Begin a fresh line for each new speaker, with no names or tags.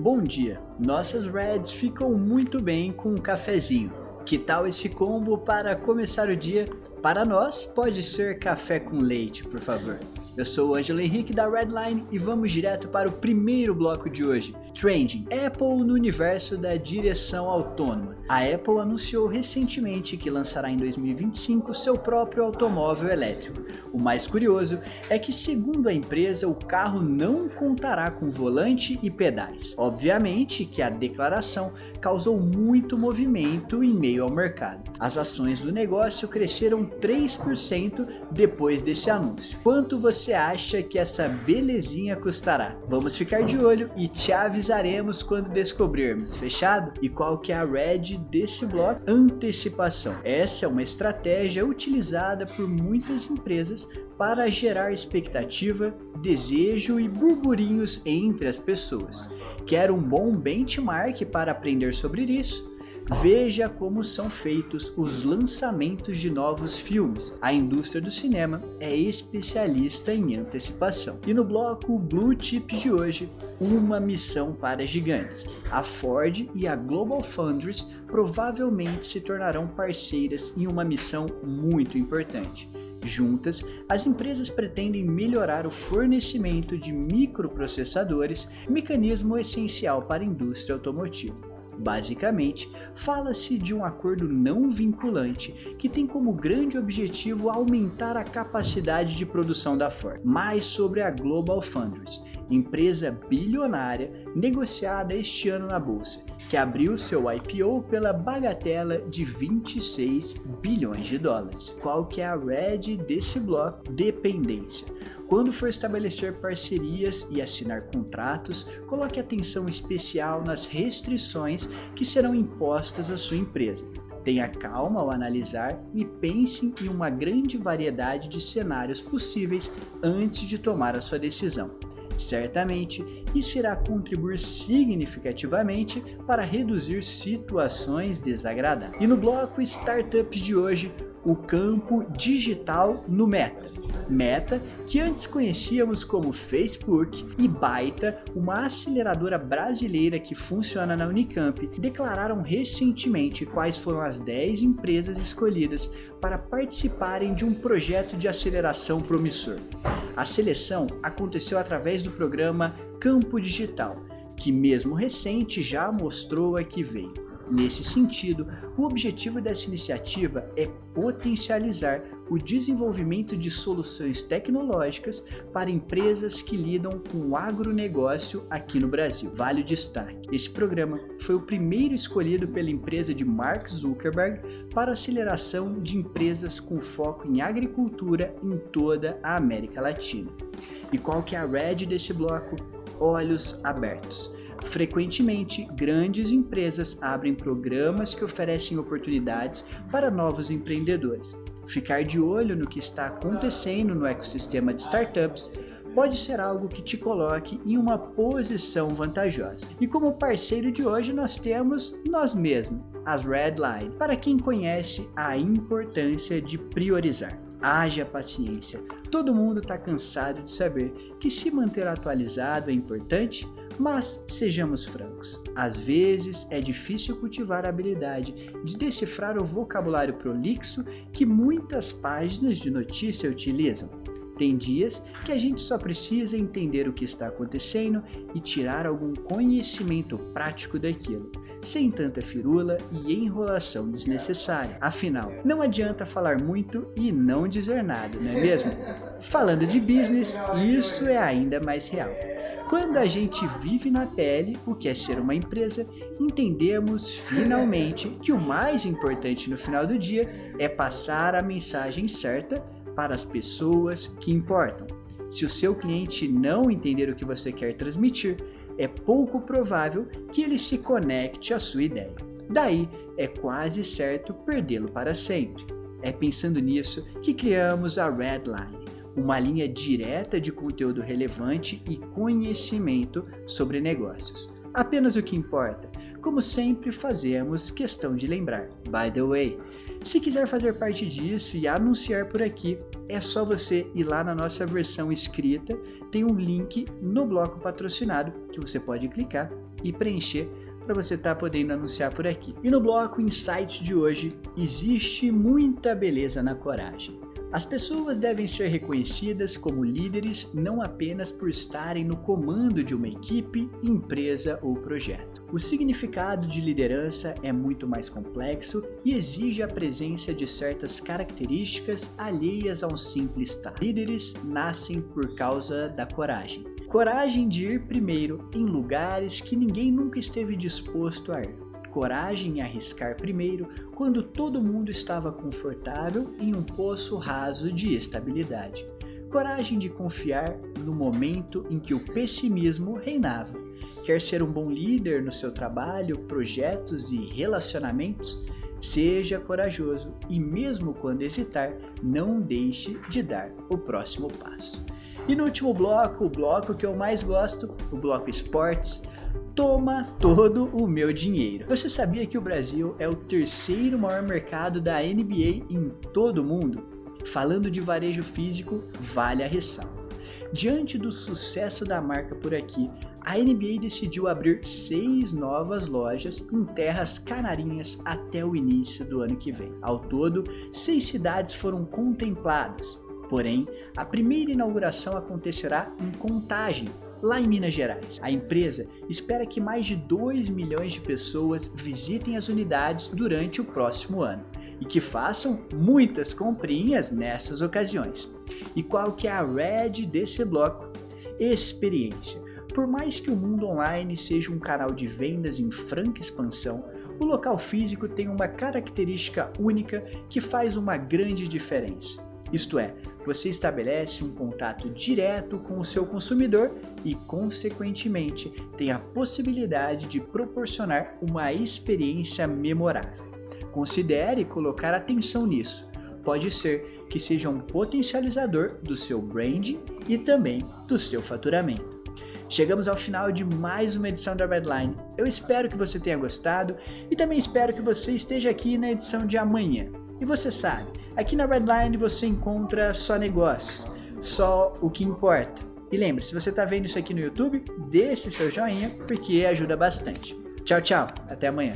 Bom dia! Nossas Reds ficam muito bem com um cafezinho. Que tal esse combo para começar o dia? Para nós, pode ser café com leite, por favor. Eu sou o Ângelo Henrique da Redline e vamos direto para o primeiro bloco de hoje. Trending: Apple no universo da direção autônoma. A Apple anunciou recentemente que lançará em 2025 seu próprio automóvel elétrico. O mais curioso é que, segundo a empresa, o carro não contará com volante e pedais. Obviamente que a declaração causou muito movimento em meio ao mercado. As ações do negócio cresceram 3% depois desse anúncio. Quanto você acha que essa belezinha custará? Vamos ficar de olho e te avisaremos quando descobrirmos, fechado? E qual que é a red desse bloco? Antecipação. Essa é uma estratégia utilizada por muitas empresas para gerar expectativa, desejo e burburinhos entre as pessoas. Quer um bom benchmark para aprender sobre isso? Veja como são feitos os lançamentos de novos filmes. A indústria do cinema é especialista em antecipação. E no bloco Blue Chips de hoje, uma missão para gigantes. A Ford e a Global Foundries provavelmente se tornarão parceiras em uma missão muito importante. Juntas, as empresas pretendem melhorar o fornecimento de microprocessadores, mecanismo essencial para a indústria automotiva. Basicamente, fala-se de um acordo não vinculante que tem como grande objetivo aumentar a capacidade de produção da Ford. Mais sobre a Global Foundries, empresa bilionária negociada este ano na bolsa, que abriu seu IPO pela bagatela de 26 bilhões de dólares. Qual que é a red desse bloco? Dependência. Quando for estabelecer parcerias e assinar contratos, coloque atenção especial nas restrições que serão impostas à sua empresa. Tenha calma ao analisar e pense em uma grande variedade de cenários possíveis antes de tomar a sua decisão. Certamente, isso irá contribuir significativamente para reduzir situações desagradáveis. E no bloco Startups de hoje, o campo digital no Meta. Meta, que antes conhecíamos como Facebook, e Baita, uma aceleradora brasileira que funciona na Unicamp, declararam recentemente quais foram as 10 empresas escolhidas para participarem de um projeto de aceleração promissor. A seleção aconteceu através do programa Campo Digital, que mesmo recente já mostrou a que veio. Nesse sentido, o objetivo dessa iniciativa é potencializar o desenvolvimento de soluções tecnológicas para empresas que lidam com o agronegócio aqui no Brasil. Vale o destaque: esse programa foi o primeiro escolhido pela empresa de Mark Zuckerberg para aceleração de empresas com foco em agricultura em toda a América Latina. E qual que é a red desse bloco? Olhos abertos. Frequentemente, grandes empresas abrem programas que oferecem oportunidades para novos empreendedores. Ficar de olho no que está acontecendo no ecossistema de startups pode ser algo que te coloque em uma posição vantajosa. E como parceiro de hoje, nós temos nós mesmos, as Redline, para quem conhece a importância de priorizar. Haja paciência. Todo mundo está cansado de saber que se manter atualizado é importante, mas sejamos francos, às vezes é difícil cultivar a habilidade de decifrar o vocabulário prolixo que muitas páginas de notícia utilizam. Tem dias que a gente só precisa entender o que está acontecendo e tirar algum conhecimento prático daquilo, sem tanta firula e enrolação desnecessária. Afinal, não adianta falar muito e não dizer nada, não é mesmo? Falando de business, isso é ainda mais real. Quando a gente vive na pele o que é ser uma empresa, entendemos finalmente que o mais importante no final do dia é passar a mensagem certa para as pessoas que importam. Se o seu cliente não entender o que você quer transmitir, é pouco provável que ele se conecte à sua ideia. Daí, é quase certo perdê-lo para sempre. É pensando nisso que criamos a Redline uma linha direta de conteúdo relevante e conhecimento sobre negócios. Apenas o que importa. Como sempre fazemos questão de lembrar. By the way, se quiser fazer parte disso e anunciar por aqui, é só você ir lá na nossa versão escrita, tem um link no bloco patrocinado que você pode clicar e preencher para você estar tá podendo anunciar por aqui. E no bloco Insight de hoje, existe muita beleza na coragem. As pessoas devem ser reconhecidas como líderes não apenas por estarem no comando de uma equipe, empresa ou projeto. O significado de liderança é muito mais complexo e exige a presença de certas características alheias ao simples estar. Líderes nascem por causa da coragem. Coragem de ir primeiro em lugares que ninguém nunca esteve disposto a ir coragem em arriscar primeiro quando todo mundo estava confortável em um poço raso de estabilidade. Coragem de confiar no momento em que o pessimismo reinava. Quer ser um bom líder no seu trabalho, projetos e relacionamentos? Seja corajoso e, mesmo quando hesitar, não deixe de dar o próximo passo. E no último bloco, o bloco que eu mais gosto, o bloco esportes, toma todo o meu dinheiro. Você sabia que o Brasil é o terceiro maior mercado da NBA em todo o mundo? Falando de varejo físico, vale a ressalva. Diante do sucesso da marca por aqui, a NBA decidiu abrir seis novas lojas em terras canarinhas até o início do ano que vem. Ao todo, seis cidades foram contempladas. Porém, a primeira inauguração acontecerá em Contagem, lá em Minas Gerais. A empresa espera que mais de 2 milhões de pessoas visitem as unidades durante o próximo ano e que façam muitas comprinhas nessas ocasiões. E qual que é a red desse bloco? Experiência. Por mais que o mundo online seja um canal de vendas em franca expansão, o local físico tem uma característica única que faz uma grande diferença. Isto é, você estabelece um contato direto com o seu consumidor e, consequentemente, tem a possibilidade de proporcionar uma experiência memorável. Considere colocar atenção nisso. Pode ser que seja um potencializador do seu branding e também do seu faturamento. Chegamos ao final de mais uma edição da Redline. Eu espero que você tenha gostado e também espero que você esteja aqui na edição de amanhã. E você sabe, aqui na Redline você encontra só negócios, só o que importa. E lembre, se você está vendo isso aqui no YouTube, deixe seu joinha porque ajuda bastante. Tchau, tchau. Até amanhã.